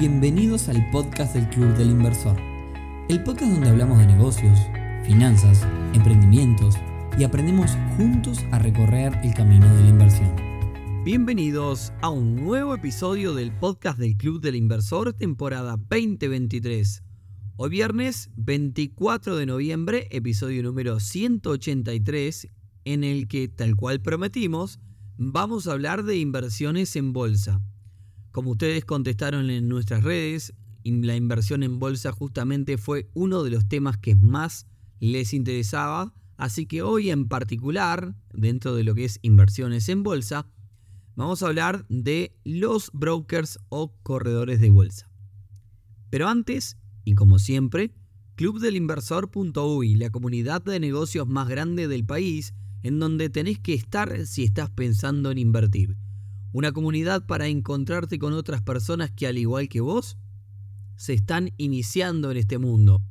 Bienvenidos al podcast del Club del Inversor, el podcast donde hablamos de negocios, finanzas, emprendimientos y aprendemos juntos a recorrer el camino de la inversión. Bienvenidos a un nuevo episodio del podcast del Club del Inversor, temporada 2023. Hoy viernes 24 de noviembre, episodio número 183, en el que, tal cual prometimos, vamos a hablar de inversiones en bolsa. Como ustedes contestaron en nuestras redes, la inversión en bolsa justamente fue uno de los temas que más les interesaba, así que hoy en particular, dentro de lo que es inversiones en bolsa, vamos a hablar de los brokers o corredores de bolsa. Pero antes, y como siempre, clubdelinversor.uy, la comunidad de negocios más grande del país, en donde tenés que estar si estás pensando en invertir. Una comunidad para encontrarte con otras personas que al igual que vos, se están iniciando en este mundo.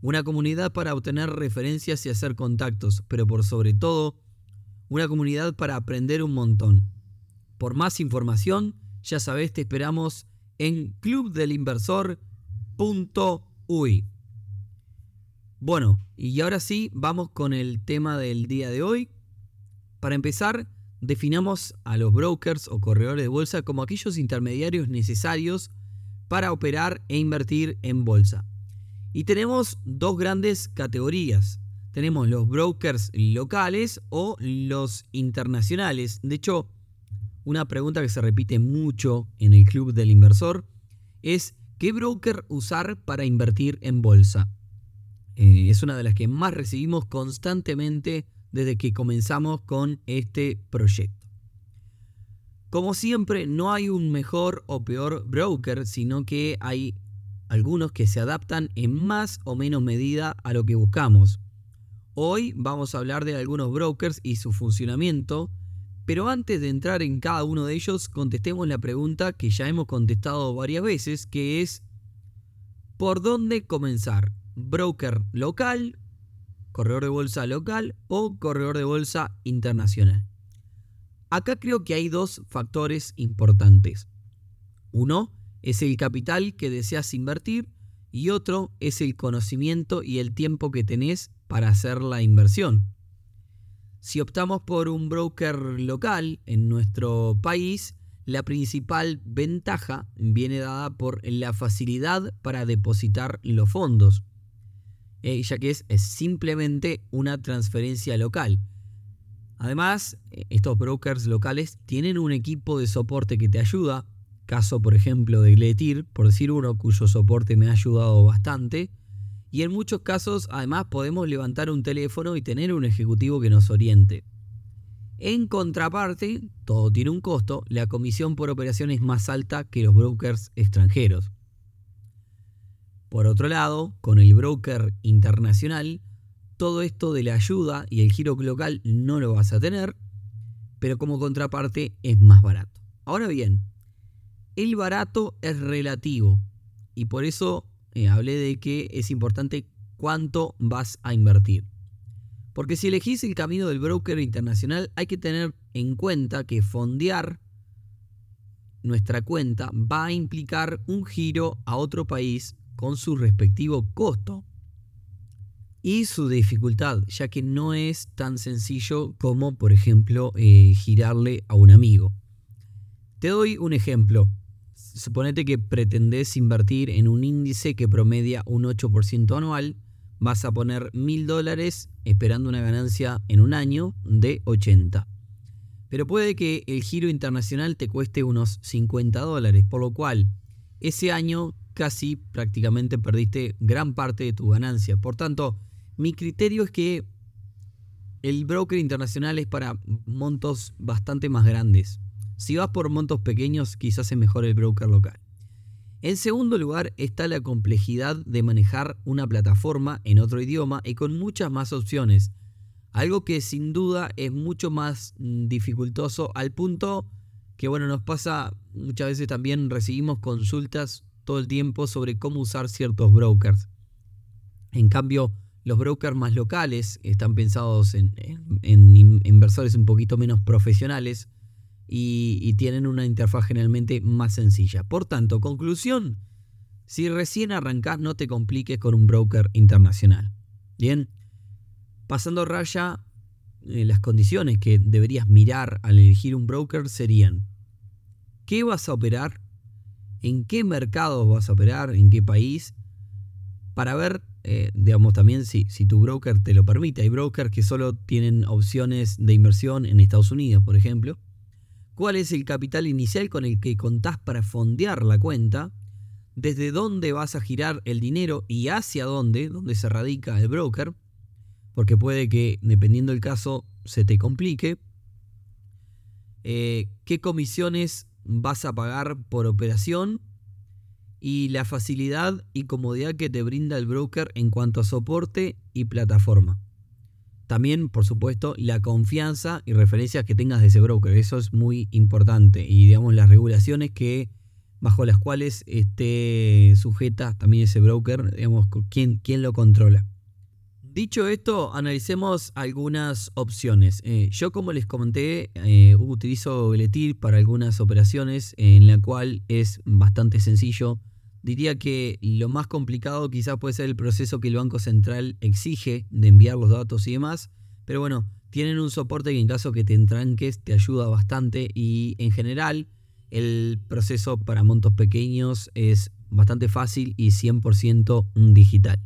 Una comunidad para obtener referencias y hacer contactos, pero por sobre todo, una comunidad para aprender un montón. Por más información, ya sabés, te esperamos en clubdelinversor.uy. Bueno, y ahora sí, vamos con el tema del día de hoy. Para empezar, definamos a los brokers o corredores de bolsa como aquellos intermediarios necesarios para operar e invertir en bolsa. Y tenemos dos grandes categorías. Tenemos los brokers locales o los internacionales. De hecho, una pregunta que se repite mucho en el club del inversor es ¿qué broker usar para invertir en bolsa? Eh, es una de las que más recibimos constantemente desde que comenzamos con este proyecto. Como siempre, no hay un mejor o peor broker, sino que hay algunos que se adaptan en más o menos medida a lo que buscamos. Hoy vamos a hablar de algunos brokers y su funcionamiento, pero antes de entrar en cada uno de ellos, contestemos la pregunta que ya hemos contestado varias veces, que es ¿por dónde comenzar? broker local, corredor de bolsa local o corredor de bolsa internacional. Acá creo que hay dos factores importantes. Uno es el capital que deseas invertir y otro es el conocimiento y el tiempo que tenés para hacer la inversión. Si optamos por un broker local en nuestro país, la principal ventaja viene dada por la facilidad para depositar los fondos. Eh, ya que es, simplemente una transferencia local. Además, eh, estos brokers locales tienen un equipo de soporte que te ayuda, caso por ejemplo de Gletir, por decir uno cuyo soporte me ha ayudado bastante, y en muchos casos además podemos levantar un teléfono y tener un ejecutivo que nos oriente. En contraparte, todo tiene un costo, la comisión por operación es más alta que los brokers extranjeros. Por otro lado, con el broker internacional, todo esto de la ayuda y el giro local no lo vas a tener, pero como contraparte es más barato. Ahora bien, el barato es relativo y por eso eh, hablé de que es importante cuánto vas a invertir. Porque si elegís el camino del broker internacional hay que tener en cuenta que fondear nuestra cuenta va a implicar un giro a otro país con su respectivo costo y su dificultad, ya que no es tan sencillo como, por ejemplo, eh, girarle a un amigo. Te doy un ejemplo. Suponete que pretendés invertir en un índice que promedia un 8% anual, vas a poner mil dólares esperando una ganancia en un año de 80. Pero puede que el giro internacional te cueste unos 50 dólares, por lo cual ese año casi prácticamente perdiste gran parte de tu ganancia. Por tanto, mi criterio es que el broker internacional es para montos bastante más grandes. Si vas por montos pequeños, quizás es mejor el broker local. En segundo lugar está la complejidad de manejar una plataforma en otro idioma y con muchas más opciones. Algo que sin duda es mucho más mm, dificultoso al punto que bueno, nos pasa muchas veces también recibimos consultas todo el tiempo sobre cómo usar ciertos brokers. En cambio, los brokers más locales están pensados en, inversores un poquito menos profesionales. y, tienen una interfaz generalmente más sencilla. Por tanto, conclusión, si recién arrancás no te compliques con un broker internacional. Bien, pasando raya, eh, las condiciones que deberías mirar al elegir un broker serían, ¿qué vas a operar? ¿En qué mercado vas a operar? ¿En qué país? Para ver, eh, digamos, también si, si tu broker te lo permite. Hay brokers que solo tienen opciones de inversión en Estados Unidos, por ejemplo cuál es el capital inicial con el que contás para fondear la cuenta, desde dónde vas a girar el dinero y hacia dónde, dónde se radica el broker, porque puede que, dependiendo del caso, se te complique. Eh, qué comisiones vas a pagar por operación y la facilidad y comodidad que te brinda el broker en cuanto a soporte y plataforma. También, por supuesto, la confianza y referencias que tengas de ese broker. Eso es muy importante. Y digamos, las regulaciones que bajo las cuales esté sujeta también ese broker, digamos, quién, quién lo controla. Dicho esto, analicemos algunas opciones. Eh, yo, como les comenté, eh, utilizo Gletir para algunas operaciones en la cual es bastante sencillo Diría que lo más complicado quizás puede ser el proceso que el Banco Central exige de enviar los datos y demás, pero bueno, tienen un soporte que en caso que te entranques te ayuda bastante y en general el proceso para montos pequeños es bastante fácil y 100% digital.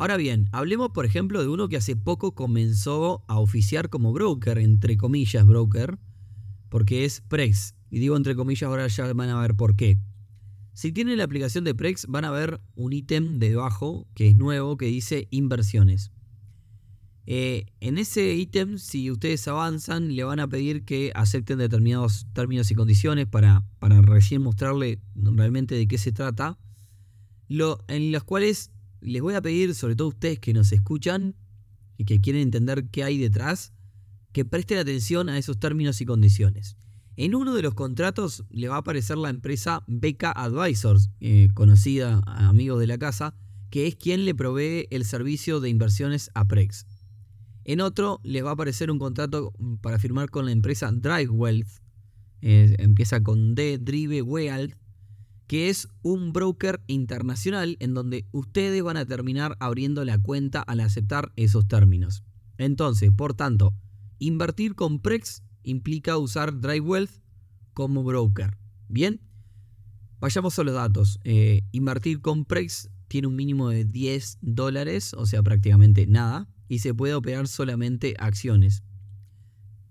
Ahora bien, hablemos por ejemplo de uno que hace poco comenzó a oficiar como broker, entre comillas broker, porque es Prex. Y digo entre comillas, ahora ya van a ver por qué. Si tienen la aplicación de Prex, van a ver un ítem debajo que es nuevo que dice inversiones. Eh, en ese ítem, si ustedes avanzan, le van a pedir que acepten determinados términos y condiciones para, para recién mostrarle realmente de qué se trata. Lo, en los cuales les voy a pedir, sobre todo ustedes que nos escuchan y que quieren entender qué hay detrás, que presten atención a esos términos y condiciones. En uno de los contratos le va a aparecer la empresa Beca Advisors, eh, conocida a amigos de la casa, que es quien le provee el servicio de inversiones a Prex. En otro les va a aparecer un contrato para firmar con la empresa Drive Wealth, eh, empieza con D, Drive Wealth, que es un broker internacional en donde ustedes van a terminar abriendo la cuenta al aceptar esos términos. Entonces, por tanto, invertir con Prex implica usar DriveWealth como broker. Bien, vayamos a los datos. Eh, invertir con Prex tiene un mínimo de 10 dólares, o sea, prácticamente nada, y se puede operar solamente acciones.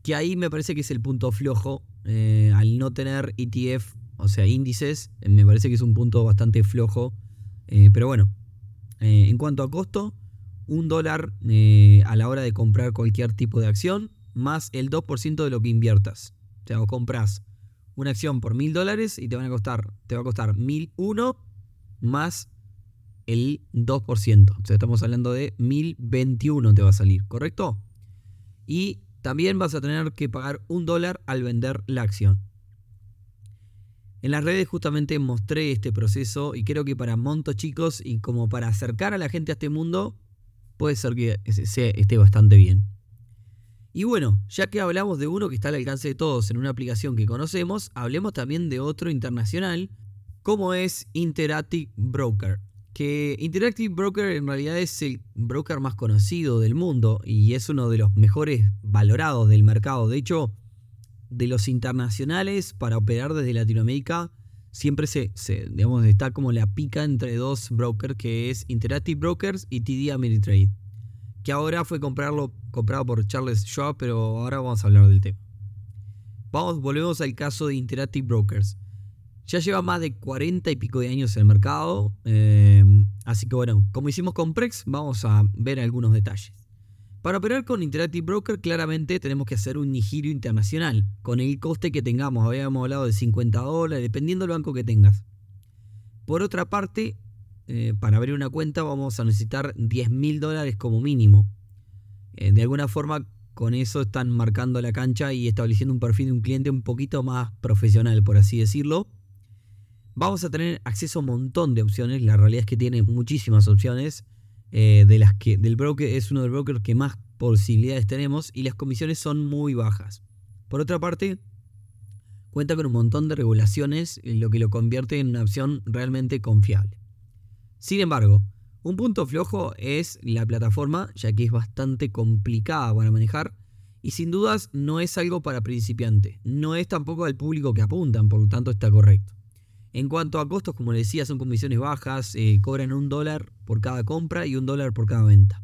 Que ahí me parece que es el punto flojo. Eh, al no tener ETF, o sea, índices, me parece que es un punto bastante flojo. Eh, pero bueno, en cuanto a costo, un dólar a la hora de comprar cualquier tipo de acción más el 2% de lo que inviertas. O sea, compras una acción por mil dólares y te, van a costar, te va a costar 1001 más el 2%. O sea, estamos hablando de 1021 te va a salir, ¿correcto? Y también vas a tener que pagar un dólar al vender la acción. En las redes justamente mostré este proceso y creo que para montos chicos y como para acercar a la gente a este mundo, puede ser que esté bastante bien. Y bueno, ya que hablamos de uno que está al alcance de todos en una aplicación que conocemos, hablemos también de otro internacional, como es Interactive Broker. Que Interactive Broker en realidad es el broker más conocido del mundo y es uno de los mejores valorados del mercado. De hecho, de los internacionales para operar desde Latinoamérica, siempre se, digamos, está como la pica entre dos brokers que es Interactive Brokers y TD Ameritrade que ahora fue comprarlo, comprado por Charles Schwab, pero ahora vamos a hablar del tema. Vamos, volvemos al caso de Interactive Brokers. Ya lleva más de 40 y pico de años en el mercado, eh, así que bueno, como hicimos con Prex, vamos a ver algunos detalles. Para operar con Interactive Broker, claramente tenemos que hacer un giro internacional, con el coste que tengamos. Habíamos hablado de 50 dólares, dependiendo del banco que tengas. Por otra parte, eh, para abrir una cuenta vamos a necesitar 10 mil dólares como mínimo. Eh, de alguna forma con eso están marcando la cancha y estableciendo un perfil de un cliente un poquito más profesional, por así decirlo. Vamos a tener acceso a un montón de opciones. La realidad es que tiene muchísimas opciones. Eh, de las que del broker es uno de los brokers que más posibilidades tenemos y las comisiones son muy bajas. Por otra parte, cuenta con un montón de regulaciones, lo que lo convierte en una opción realmente confiable. Sin embargo, un punto flojo es la plataforma, ya que es bastante complicada para manejar y sin dudas no es algo para principiantes. No es tampoco al público que apuntan, por lo tanto está correcto. En cuanto a costos, como les decía, son comisiones bajas, eh, cobran un dólar por cada compra y un dólar por cada venta.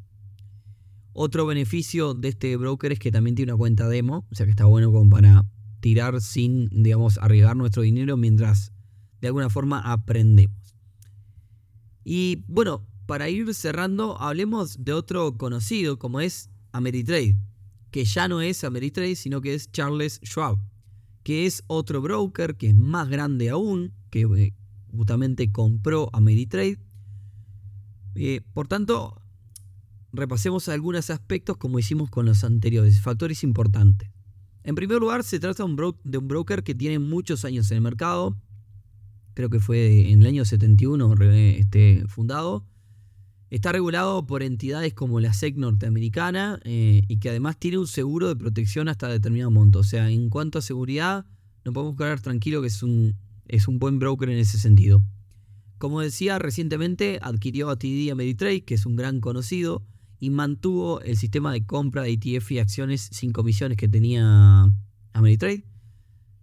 Otro beneficio de este broker es que también tiene una cuenta demo, o sea que está bueno como para tirar sin, digamos, arriesgar nuestro dinero mientras de alguna forma aprendemos. Y bueno, para ir cerrando, hablemos de otro conocido como es Ameritrade, que ya no es Ameritrade, sino que es Charles Schwab, que es otro broker que es más grande aún, que eh, justamente compró Ameritrade. Eh, por tanto, repasemos algunos aspectos como hicimos con los anteriores, factores importantes. En primer lugar, se trata de un broker que tiene muchos años en el mercado, creo que fue en el año 71 este, fundado. Está regulado por entidades como la SEC norteamericana eh, y que además tiene un seguro de protección hasta determinado monto. O sea, en cuanto a seguridad, no podemos quedar tranquilo que es un, es un buen broker en ese sentido. Como decía, recientemente adquirió a TD Ameritrade, que es un gran conocido, y mantuvo el sistema de compra de ETF y acciones sin comisiones que tenía Ameritrade.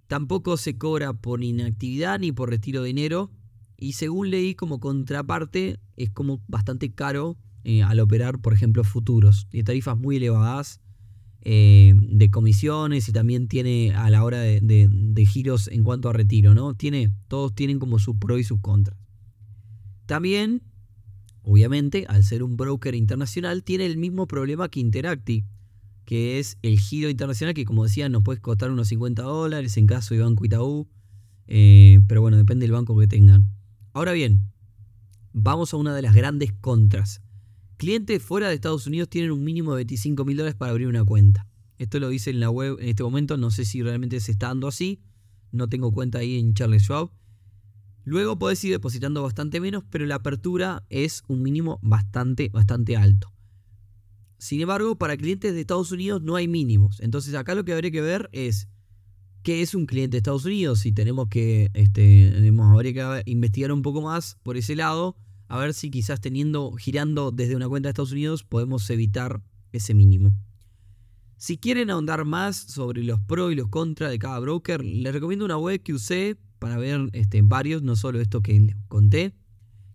Tampoco se cobra por inactividad ni por retiro de dinero. Y según leí como contraparte, es como bastante caro eh, al operar, por ejemplo, futuros. Tiene tarifas muy elevadas eh, de comisiones y también tiene a la hora de, de, giros en cuanto a retiro, ¿no? Tiene, todos tienen como sus pros y sus contras. También Obviamente, al ser un broker internacional, tiene el mismo problema que Interacti, que es el giro internacional, que como decía, nos puede costar unos 50 dólares en caso de Banco Itaú, eh, pero bueno, depende del banco que tengan. Ahora bien, vamos a una de las grandes contras. Clientes fuera de Estados Unidos tienen un mínimo de 25 mil dólares para abrir una cuenta. Esto lo dice en la web en este momento, no sé si realmente se está dando así, no tengo cuenta ahí en Charles Schwab, Luego podés ir depositando bastante menos, pero la apertura es un mínimo bastante, bastante alto. Sin embargo, para clientes de Estados Unidos no hay mínimos. Entonces acá lo que habría que ver es qué es un cliente de Estados Unidos. Si tenemos que, este, habría que investigar un poco más por ese lado, a ver si quizás teniendo, girando desde una cuenta de Estados Unidos podemos evitar ese mínimo. Si quieren ahondar más sobre los pros y los contras de cada broker, les recomiendo una web que usé para ver este, varios, no solo esto que les conté,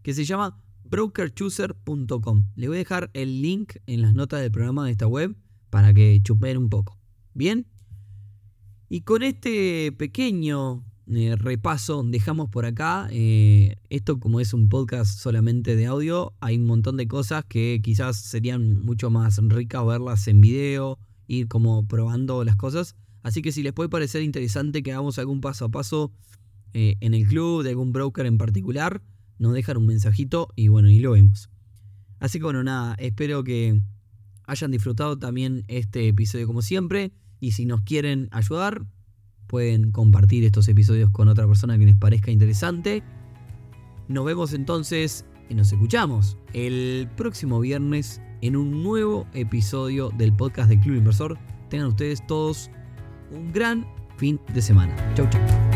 que se llama brokerchooser.com. Les voy a dejar el link en las notas del programa de esta web para que chupen un poco. Bien. Y con este pequeño eh, repaso dejamos por acá. Eh, esto como es un podcast solamente de audio, hay un montón de cosas que quizás serían mucho más ricas verlas en video, ir como probando las cosas. Así que si les puede parecer interesante que hagamos algún paso a paso eh, en el club, de algún broker en particular, nos dejan un mensajito y bueno, y lo vemos. Así que bueno, nada, espero que hayan disfrutado también este episodio como siempre. Y si nos quieren ayudar, pueden compartir estos episodios con otra persona que les parezca interesante. Nos vemos entonces y nos escuchamos el próximo viernes en un nuevo episodio del podcast del Club Inversor. Tengan ustedes todos un gran fin de semana. Chau, chau.